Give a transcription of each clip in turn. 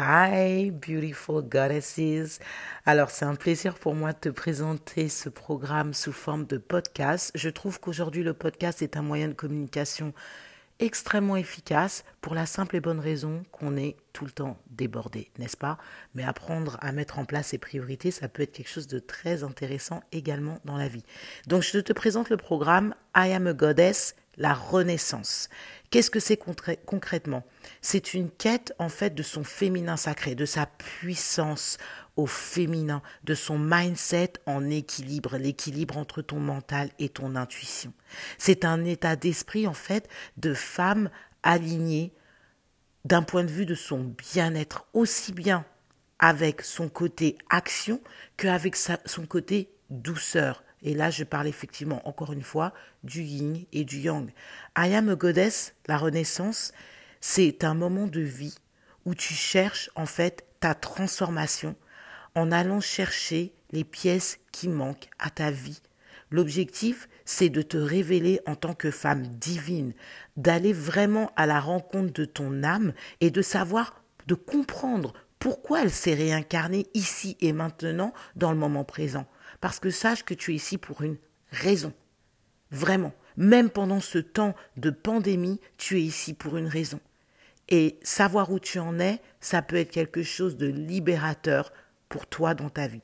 Hi, beautiful goddesses. Alors, c'est un plaisir pour moi de te présenter ce programme sous forme de podcast. Je trouve qu'aujourd'hui, le podcast est un moyen de communication extrêmement efficace pour la simple et bonne raison qu'on est tout le temps débordé, n'est-ce pas? Mais apprendre à mettre en place ses priorités, ça peut être quelque chose de très intéressant également dans la vie. Donc je te présente le programme I am a goddess, la renaissance. Qu'est-ce que c'est concrètement? C'est une quête en fait de son féminin sacré, de sa puissance au féminin, de son mindset en équilibre, l'équilibre entre ton mental et ton intuition. C'est un état d'esprit en fait de femme alignée d'un point de vue de son bien-être, aussi bien avec son côté action qu'avec son côté douceur. Et là, je parle effectivement, encore une fois, du yin et du yang. I am a goddess, la renaissance, c'est un moment de vie où tu cherches en fait ta transformation en allant chercher les pièces qui manquent à ta vie. L'objectif, c'est de te révéler en tant que femme divine, d'aller vraiment à la rencontre de ton âme et de savoir, de comprendre pourquoi elle s'est réincarnée ici et maintenant dans le moment présent? Parce que sache que tu es ici pour une raison. Vraiment. Même pendant ce temps de pandémie, tu es ici pour une raison. Et savoir où tu en es, ça peut être quelque chose de libérateur pour toi dans ta vie.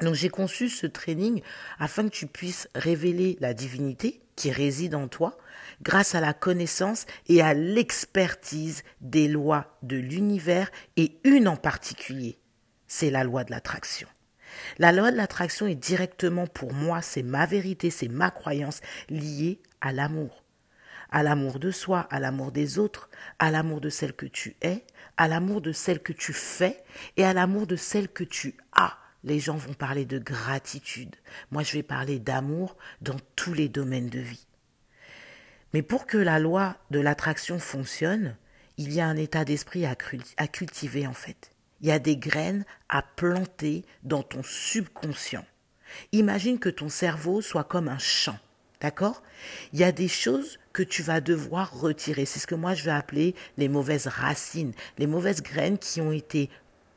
Donc j'ai conçu ce training afin que tu puisses révéler la divinité qui réside en toi grâce à la connaissance et à l'expertise des lois de l'univers et une en particulier, c'est la loi de l'attraction. La loi de l'attraction est directement pour moi, c'est ma vérité, c'est ma croyance liée à l'amour. À l'amour de soi, à l'amour des autres, à l'amour de celle que tu es, à l'amour de celle que tu fais et à l'amour de celle que tu as. Les gens vont parler de gratitude. Moi, je vais parler d'amour dans tous les domaines de vie. Mais pour que la loi de l'attraction fonctionne, il y a un état d'esprit à, cultiver en fait. Il y a des graines à planter dans ton subconscient. Imagine que ton cerveau soit comme un champ. D'accord? Il y a des choses que tu vas devoir retirer. C'est ce que moi je vais appeler les mauvaises racines, les mauvaises graines qui ont été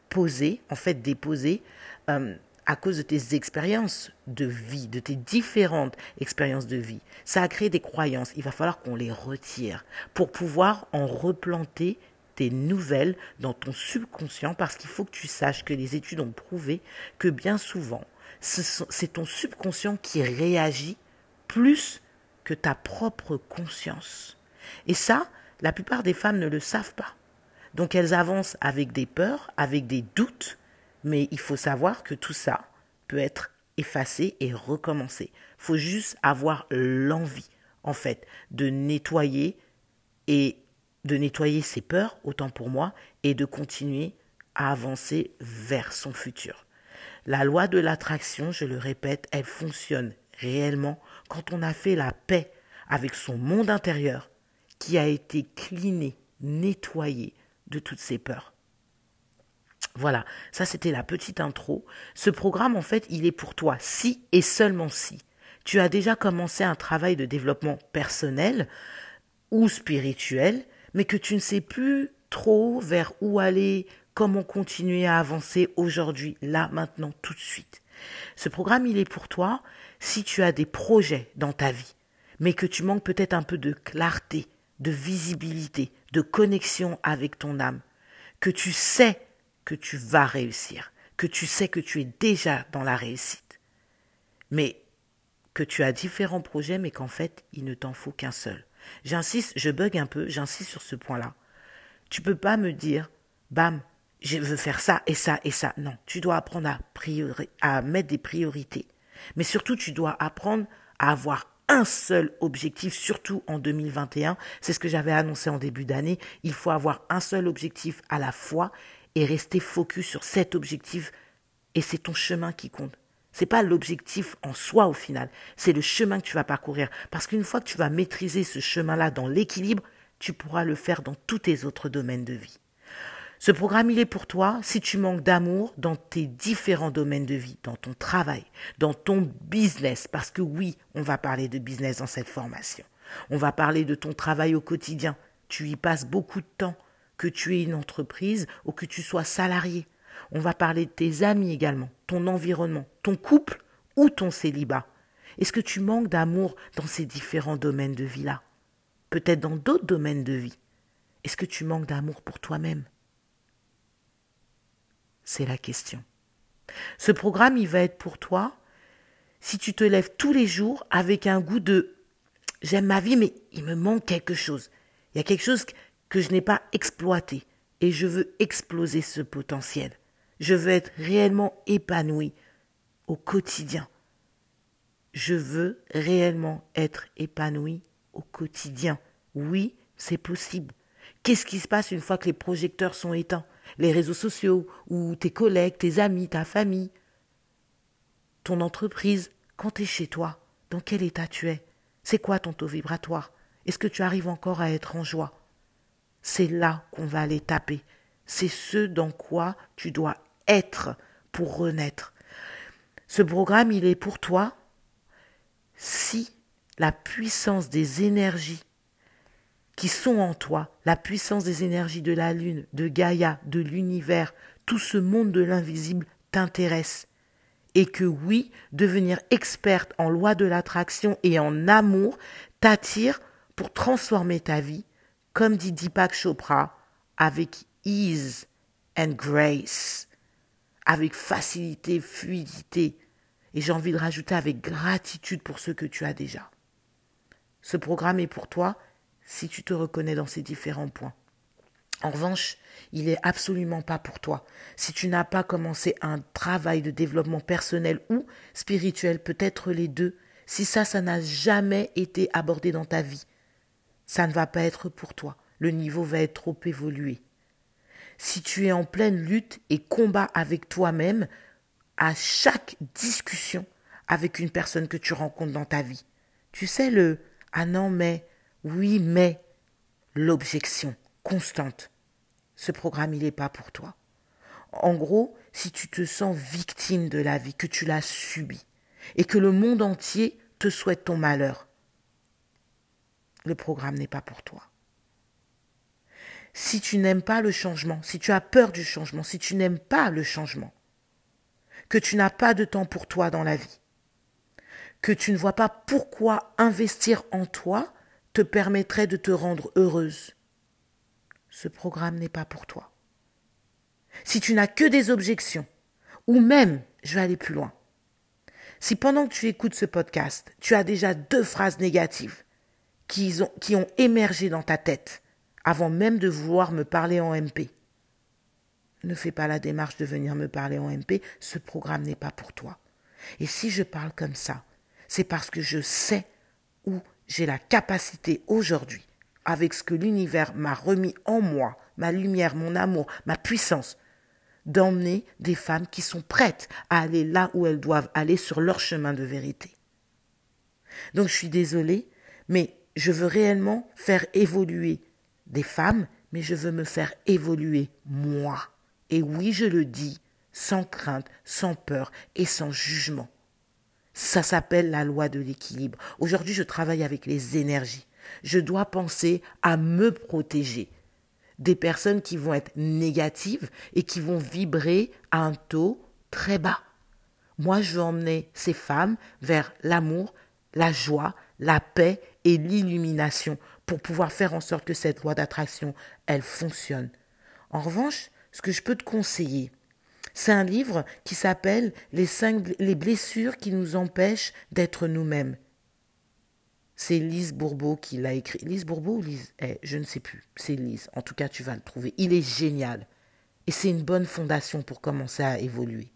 posées, en fait déposées, euh, à cause de tes expériences de vie, de tes différentes expériences de vie. Ça a créé des croyances. Il va falloir qu'on les retire pour pouvoir en replanter des nouvelles dans ton subconscient parce qu'il faut que tu saches que les études ont prouvé que bien souvent, c'est ton subconscient qui réagit plus que ta propre conscience. Et ça, la plupart des femmes ne le savent pas. Donc elles avancent avec des peurs, avec des doutes, mais il faut savoir que tout ça peut être effacé et recommencé. Il faut juste avoir l'envie, en fait, de nettoyer et de nettoyer ses peurs, autant pour moi, et de continuer à avancer vers son futur. La loi de l'attraction, je le répète, elle fonctionne réellement quand on a fait la paix avec son monde intérieur qui a été cliné, nettoyé de toutes ses peurs. Voilà, ça c'était la petite intro. Ce programme, en fait, il est pour toi si et seulement si tu as déjà commencé un travail de développement personnel ou spirituel, mais que tu ne sais plus trop vers où aller, comment continuer à avancer aujourd'hui, là, maintenant, tout de suite. Ce programme, il est pour toi si tu as des projets dans ta vie, mais que tu manques peut-être un peu de clarté, de visibilité, de connexion avec ton âme, que tu sais que tu vas réussir, que tu sais que tu es déjà dans la réussite, mais que tu as différents projets, mais qu'en fait, il ne t'en faut qu'un seul. J'insiste, je bug un peu, j'insiste sur ce point-là. Tu peux pas me dire, bam, je veux faire ça et ça et ça. Non, tu dois apprendre à, à mettre des priorités. Mais surtout, tu dois apprendre à avoir un seul objectif, surtout en 2021. C'est ce que j'avais annoncé en début d'année. Il faut avoir un seul objectif à la fois et rester focus sur cet objectif. Et c'est ton chemin qui compte. C'est pas l'objectif en soi au final, c'est le chemin que tu vas parcourir. Parce qu'une fois que tu vas maîtriser ce chemin-là dans l'équilibre, tu pourras le faire dans tous tes autres domaines de vie. Ce programme, il est pour toi si tu manques d'amour dans tes différents domaines de vie, dans ton travail, dans ton business, parce que oui, on va parler de business dans cette formation. On va parler de ton travail au quotidien. Tu y passes beaucoup de temps. Que tu aies une entreprise ou que tu sois salarié. On va parler de tes amis également, ton environnement, ton couple ou ton célibat. Est-ce que tu manques d'amour dans ces différents domaines de vie-là? Peut-être dans d'autres domaines de vie. Est-ce que tu manques d'amour pour toi-même? C'est la question. Ce programme, il va être pour toi si tu te lèves tous les jours avec un goût de j'aime ma vie, mais il me manque quelque chose. Il y a quelque chose que je n'ai pas exploité et je veux exploser ce potentiel. Je veux être réellement épanoui au quotidien. Je veux réellement être épanoui au quotidien. Oui, c'est possible. Qu'est-ce qui se passe une fois que les projecteurs sont éteints? Les réseaux sociaux, ou tes collègues, tes amis, ta famille, ton entreprise, quand tu chez toi, dans quel état tu es? C'est quoi ton taux vibratoire? Est-ce que tu arrives encore à être en joie? C'est là qu'on va aller taper. C'est ce dans quoi tu dois être pour renaître. Ce programme, il est pour toi si la puissance des énergies qui sont en toi, la puissance des énergies de la Lune, de Gaïa, de l'univers, tout ce monde de l'invisible t'intéresse. Et que oui, devenir experte en loi de l'attraction et en amour t'attire pour transformer ta vie, comme dit Deepak Chopra, avec ease and grace, avec facilité, fluidité, et j'ai envie de rajouter avec gratitude pour ce que tu as déjà. Ce programme est pour toi si tu te reconnais dans ces différents points. En revanche, il n'est absolument pas pour toi. Si tu n'as pas commencé un travail de développement personnel ou spirituel, peut-être les deux, si ça, ça n'a jamais été abordé dans ta vie, ça ne va pas être pour toi. Le niveau va être trop évolué. Si tu es en pleine lutte et combat avec toi-même à chaque discussion avec une personne que tu rencontres dans ta vie, tu sais le ah non mais oui, mais l'objection constante, ce programme, il n'est pas pour toi. En gros, si tu te sens victime de la vie, que tu l'as subie, et que le monde entier te souhaite ton malheur, le programme n'est pas pour toi. Si tu n'aimes pas le changement, si tu as peur du changement, si tu n'aimes pas le changement, que tu n'as pas de temps pour toi dans la vie, que tu ne vois pas pourquoi investir en toi te permettrait de te rendre heureuse. Ce programme n'est pas pour toi. Si tu n'as que des objections, ou même, je vais aller plus loin, si pendant que tu écoutes ce podcast, tu as déjà deux phrases négatives qui ont, émergé dans ta tête avant même de vouloir me parler en MP, ne fais pas la démarche de venir me parler en MP, ce programme n'est pas pour toi. Et si je parle comme ça, c'est parce que je sais où j'ai la capacité aujourd'hui, avec ce que l'univers m'a remis en moi, ma lumière, mon amour, ma puissance, d'emmener des femmes qui sont prêtes à aller là où elles doivent aller sur leur chemin de vérité. Donc je suis désolée, mais je veux réellement faire évoluer des femmes, mais je veux me faire évoluer moi. Et oui, je le dis, sans crainte, sans peur et sans jugement. Ça s'appelle la loi de l'équilibre. Aujourd'hui, je travaille avec les énergies. Je dois penser à me protéger des personnes qui vont être négatives et qui vont vibrer à un taux très bas. Moi, je veux emmener ces femmes vers l'amour, la joie, la paix et l'illumination pour pouvoir faire en sorte que cette loi d'attraction, elle fonctionne. En revanche, ce que je peux te conseiller, c'est un livre qui s'appelle les, cinq, les blessures qui nous empêchent d'être nous-mêmes. C'est Lise Bourbeau qui l'a écrit. Lise Bourbeau ou Lise? Eh, Je ne sais plus. C'est Lise. En tout cas, tu vas le trouver. Il est génial. Et c'est une bonne fondation pour commencer à évoluer.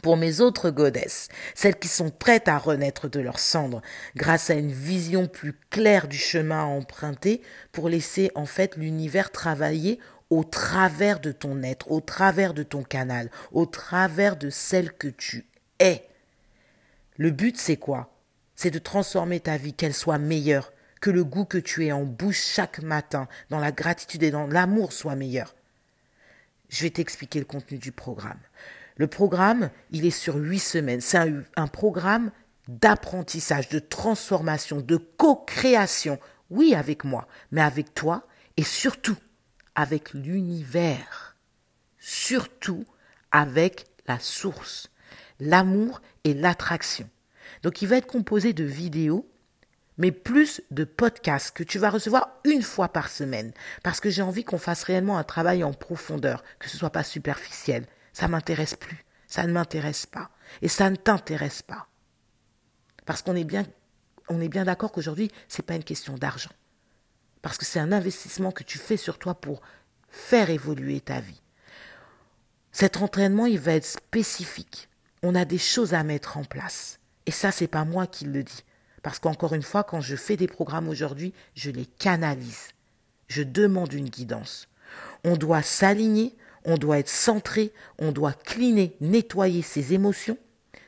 Pour mes autres godesses, celles qui sont prêtes à renaître de leurs cendres grâce à une vision plus claire du chemin à emprunter pour laisser en fait l'univers travailler au travers de ton être, au travers de ton canal, au travers de celle que tu es. Le but, c'est quoi? C'est de transformer ta vie, qu'elle soit meilleure, que le goût que tu es en bouche chaque matin, dans la gratitude et dans l'amour soit meilleur. Je vais t'expliquer le contenu du programme. Le programme, il est sur huit semaines. C'est un, programme d'apprentissage, de transformation, de co-création. Oui, avec moi, mais avec toi et surtout avec l'univers, surtout avec la source, l'amour et l'attraction. Donc il va être composé de vidéos, mais plus de podcasts que tu vas recevoir une fois par semaine, parce que j'ai envie qu'on fasse réellement un travail en profondeur, que ce soit pas superficiel. Ça m'intéresse plus, ça ne m'intéresse pas, et ça ne t'intéresse pas, parce qu'on est bien, on est bien d'accord qu'aujourd'hui c'est pas une question d'argent, parce que c'est un investissement que tu fais sur toi pour faire évoluer ta vie. Cet entraînement, il va être spécifique. On a des choses à mettre en place. Et ça, c'est pas moi qui le dis. Parce qu'encore une fois, quand je fais des programmes aujourd'hui, je les canalise. Je demande une guidance. On doit s'aligner, on doit être centré, on doit cliner, nettoyer ses émotions,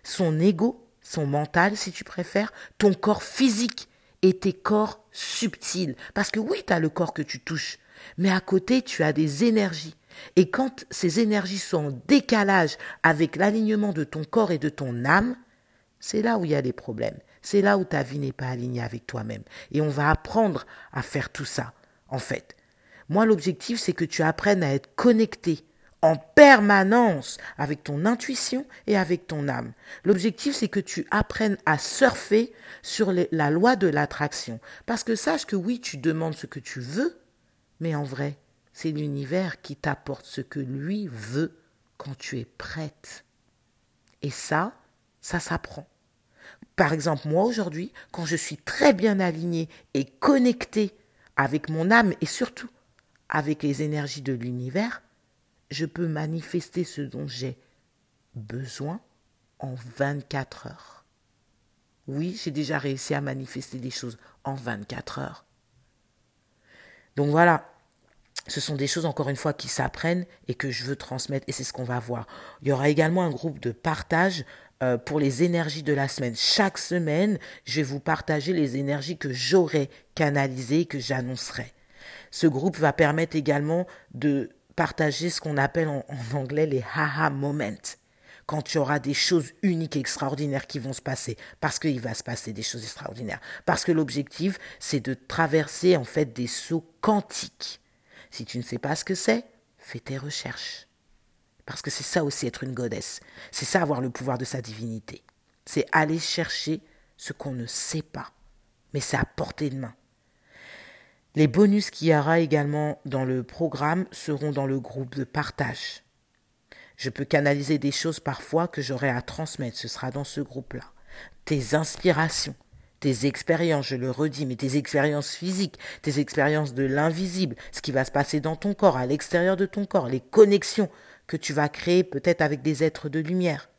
son ego, son mental si tu préfères, ton corps physique et tes corps subtils. Parce que oui, tu as le corps que tu touches, mais à côté, tu as des énergies. Et quand ces énergies sont en décalage avec l'alignement de ton corps et de ton âme, c'est là où il y a des problèmes. C'est là où ta vie n'est pas alignée avec toi-même. Et on va apprendre à faire tout ça, en fait. Moi, l'objectif, c'est que tu apprennes à être connecté en permanence avec ton intuition et avec ton âme. L'objectif, c'est que tu apprennes à surfer sur la loi de l'attraction. Parce que sache que oui, tu demandes ce que tu veux, mais en vrai, c'est l'univers qui t'apporte ce que lui veut quand tu es prête. Et ça, ça s'apprend. Par exemple, moi aujourd'hui, quand je suis très bien alignée et connectée avec mon âme et surtout avec les énergies de l'univers, je peux manifester ce dont j'ai besoin en 24 heures. Oui, j'ai déjà réussi à manifester des choses en 24 heures. Donc voilà, ce sont des choses, encore une fois, qui s'apprennent et que je veux transmettre, et c'est ce qu'on va voir. Il y aura également un groupe de partage euh, pour les énergies de la semaine. Chaque semaine, je vais vous partager les énergies que j'aurai canalisées, que j'annoncerai. Ce groupe va permettre également de partager ce qu'on appelle en, anglais les haha moments. Quand tu auras des choses uniques et extraordinaires qui vont se passer, parce qu'il va se passer des choses extraordinaires. Parce que l'objectif, c'est de traverser en fait des sauts quantiques. Si tu ne sais pas ce que c'est, fais tes recherches. Parce que c'est ça aussi être une godesse. C'est ça avoir le pouvoir de sa divinité. C'est aller chercher ce qu'on ne sait pas. Mais c'est à portée de main. Les bonus qu'il y aura également dans le programme seront dans le groupe de partage. Je peux canaliser des choses parfois que j'aurai à transmettre. Ce sera dans ce groupe-là. Tes inspirations, tes expériences, je le redis, mais tes expériences physiques, tes expériences de l'invisible, ce qui va se passer dans ton corps, à l'extérieur de ton corps, les connexions que tu vas créer peut-être avec des êtres de lumière.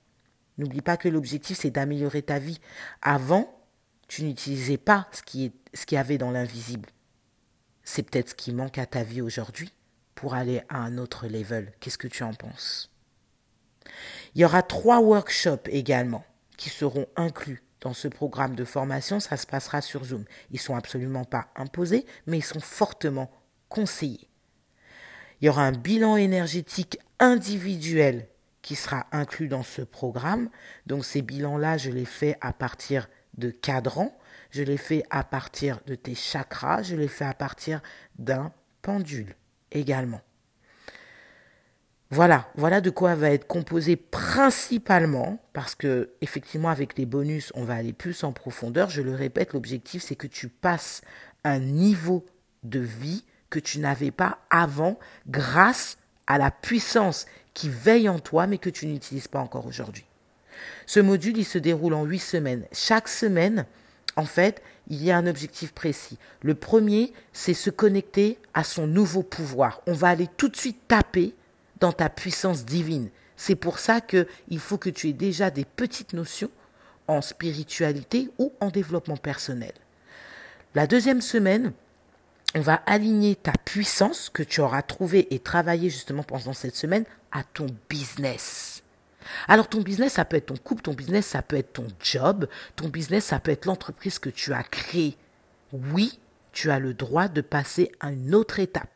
N'oublie pas que l'objectif, c'est d'améliorer ta vie. Avant, tu n'utilisais pas ce qui, y avait dans l'invisible. C'est peut-être ce qui manque à ta vie aujourd'hui pour aller à un autre level. Qu'est-ce que tu en penses? Il y aura trois workshops également qui seront inclus dans ce programme de formation, ça se passera sur Zoom. Ils sont absolument pas imposés, mais ils sont fortement conseillés. Il y aura un bilan énergétique individuel qui sera inclus dans ce programme. Donc ces bilans-là, je les fais à partir de cadrans, je les fais à partir de tes chakras, je les fais à partir d'un pendule également. Voilà, voilà de quoi va être composé principalement, parce que effectivement avec les bonus, on va aller plus en profondeur. Je le répète, l'objectif c'est que tu passes un niveau de vie que tu n'avais pas avant grâce à la puissance qui veille en toi mais que tu n'utilises pas encore aujourd'hui. Ce module, il se déroule en huit semaines. Chaque semaine, en fait, il y a un objectif précis. Le premier, c'est se connecter à son nouveau pouvoir. On va aller tout de suite taper dans ta puissance divine. C'est pour ça qu'il faut que tu aies déjà des petites notions en spiritualité ou en développement personnel. La deuxième semaine, on va aligner ta puissance que tu auras trouvée et travaillée justement pendant cette semaine à ton business. Alors ton business, ça peut être ton couple, ton business, ça peut être ton job, ton business, ça peut être l'entreprise que tu as créée. Oui, tu as le droit de passer à une autre étape.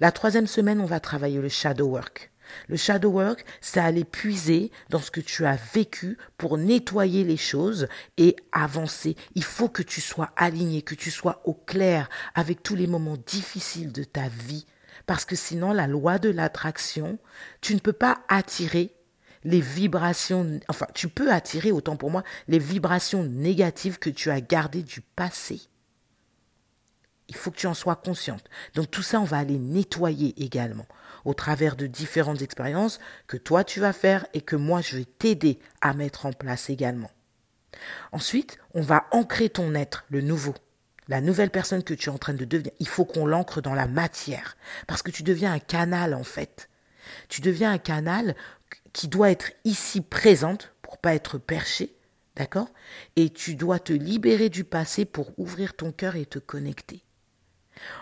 La troisième semaine, on va travailler le shadow work. Le shadow work, c'est aller puiser dans ce que tu as vécu pour nettoyer les choses et avancer. Il faut que tu sois aligné, que tu sois au clair avec tous les moments difficiles de ta vie Parce que sinon, la loi de l'attraction, tu ne peux pas attirer les vibrations, enfin, tu peux attirer, autant pour moi, les vibrations négatives que tu as gardées du passé. Il faut que tu en sois consciente. Donc tout ça, on va aller nettoyer également au travers de différentes expériences que toi tu vas faire et que moi je vais t'aider à mettre en place également. Ensuite, on va ancrer ton être, le nouveau, la nouvelle personne que tu es en train de devenir. Il faut qu'on l'ancre dans la matière parce que tu deviens un canal en fait. Tu deviens un canal qui doit être ici présente pour pas être perché, d'accord? Et tu dois te libérer du passé pour ouvrir ton cœur et te connecter.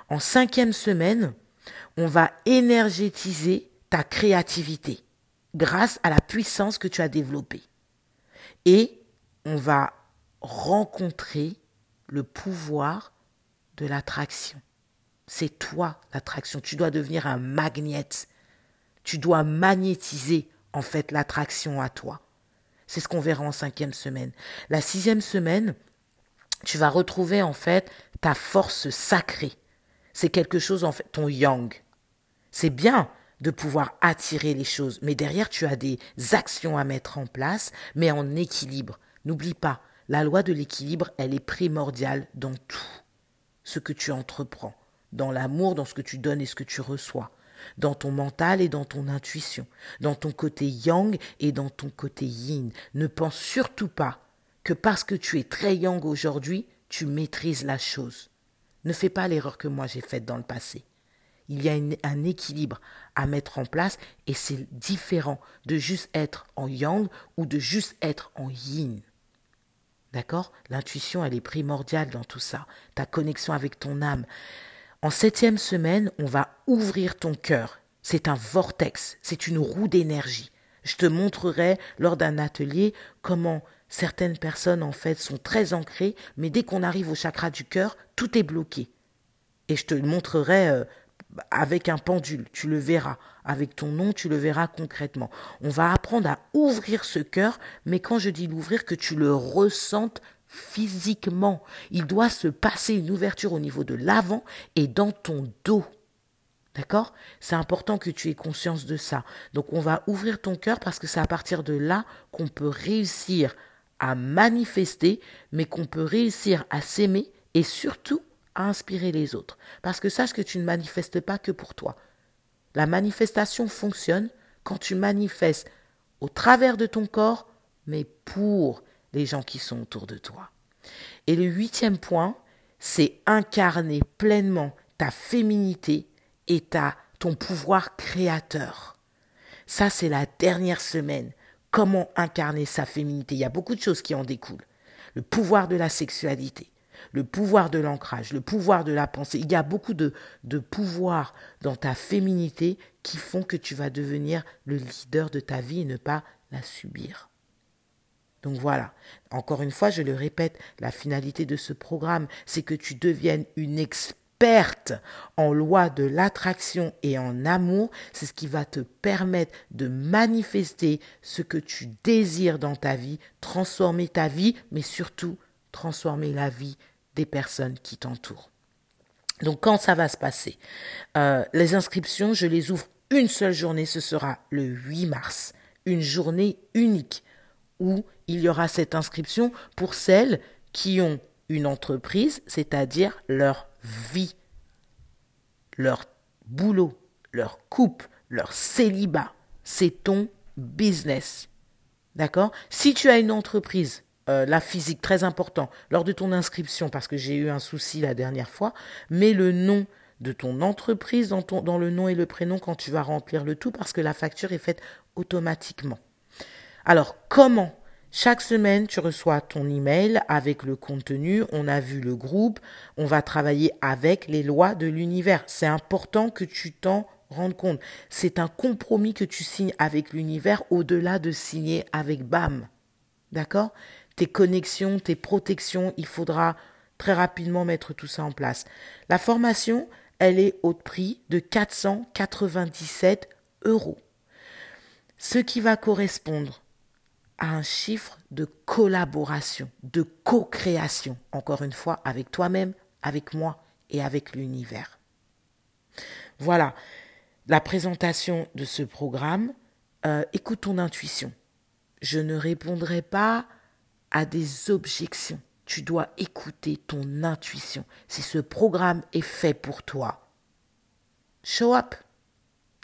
En cinquième semaine, on va énergétiser ta créativité grâce à la puissance que tu as développée. Et on va rencontrer le pouvoir de l'attraction. C'est toi l'attraction. Tu dois devenir un magnet. Tu dois magnétiser en fait l'attraction à toi. C'est ce qu'on verra en cinquième semaine. La sixième semaine, tu vas retrouver en fait ta force sacrée. C'est quelque chose en fait, ton yang. C'est bien de pouvoir attirer les choses, mais derrière tu as des actions à mettre en place, mais en équilibre. N'oublie pas, la loi de l'équilibre, elle est primordiale dans tout ce que tu entreprends, dans l'amour, dans ce que tu donnes et ce que tu reçois dans ton mental et dans ton intuition, dans ton côté yang et dans ton côté yin. Ne pense surtout pas que parce que tu es très yang aujourd'hui, tu maîtrises la chose. Ne fais pas l'erreur que moi j'ai faite dans le passé. Il y a un équilibre à mettre en place et c'est différent de juste être en yang ou de juste être en yin. D'accord? L'intuition, elle est primordiale dans tout ça. Ta connexion avec ton âme. En septième semaine, on va ouvrir ton cœur. C'est un vortex, c'est une roue d'énergie. Je te montrerai lors d'un atelier comment certaines personnes en fait sont très ancrées, mais dès qu'on arrive au chakra du cœur, tout est bloqué. Et je te montrerai euh, avec un pendule, tu le verras. Avec ton nom, tu le verras concrètement. On va apprendre à ouvrir ce cœur, mais quand je dis l'ouvrir, que tu le ressentes physiquement. Il doit se passer une ouverture au niveau de l'avant et dans ton dos. D'accord? C'est important que tu aies conscience de ça. Donc on va ouvrir ton cœur parce que c'est à partir de là qu'on peut réussir à manifester, mais qu'on peut réussir à s'aimer et surtout à inspirer les autres. Parce que sache que tu ne manifestes pas que pour toi. La manifestation fonctionne quand tu manifestes au travers de ton corps, mais pour les gens qui sont autour de toi. Et le huitième point, c'est incarner pleinement ta féminité et ta, ton pouvoir créateur. Ça, c'est la dernière semaine. Comment incarner sa féminité? Il y a beaucoup de choses qui en découlent. Le pouvoir de la sexualité, le pouvoir de l'ancrage, le pouvoir de la pensée. Il y a beaucoup de, de pouvoirs dans ta féminité qui font que tu vas devenir le leader de ta vie et ne pas la subir. Donc voilà, encore une fois, je le répète, la finalité de ce programme, c'est que tu deviennes une experte en loi de l'attraction et en amour. C'est ce qui va te permettre de manifester ce que tu désires dans ta vie, transformer ta vie, mais surtout transformer la vie des personnes qui t'entourent. Donc quand ça va se passer? Euh, Les inscriptions, je les ouvre une seule journée, ce sera le 8 mars, une journée unique où il y aura cette inscription pour celles qui ont une entreprise, c'est-à-dire leur vie, leur boulot, leur couple, leur célibat. C'est ton business. D'accord? Si tu as une entreprise, euh, la physique, très important, lors de ton inscription, parce que j'ai eu un souci la dernière fois, mets le nom de ton entreprise dans, le nom et le prénom quand tu vas remplir le tout, parce que la facture est faite automatiquement. Alors, comment chaque semaine, tu reçois ton email avec le contenu. On a vu le groupe. On va travailler avec les lois de l'univers. C'est important que tu t'en rendes compte. C'est un compromis que tu signes avec l'univers au-delà de signer avec BAM. D'accord? Tes connexions, tes protections, il faudra très rapidement mettre tout ça en place. La formation, elle est au prix de 497 euros. Ce qui va correspondre à un chiffre de collaboration, de co-création, encore une fois, avec toi-même, avec moi et avec l'univers. Voilà, la présentation de ce programme, euh, écoute ton intuition. Je ne répondrai pas à des objections. Tu dois écouter ton intuition. Si ce programme est fait pour toi, show up.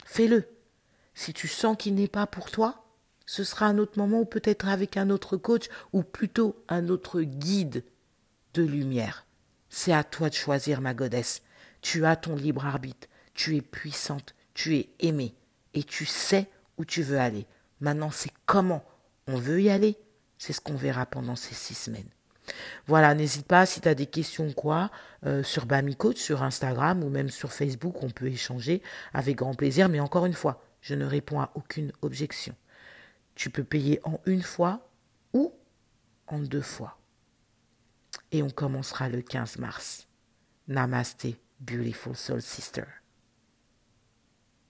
Fais-le. Si tu sens qu'il n'est pas pour toi, ce sera un autre moment ou peut-être avec un autre coach ou plutôt un autre guide de lumière. C'est à toi de choisir, ma godesse. Tu as ton libre arbitre. Tu es puissante. Tu es aimée. Et tu sais où tu veux aller. Maintenant, c'est comment on veut y aller. C'est ce qu'on verra pendant ces six semaines. Voilà, n'hésite pas si tu as des questions quoi euh, sur Bami Coach, sur Instagram ou même sur Facebook, on peut échanger avec grand plaisir. Mais encore une fois, je ne réponds à aucune objection. Tu peux payer en une fois ou en deux fois. Et on commencera le 15 mars. Namaste, beautiful soul sister.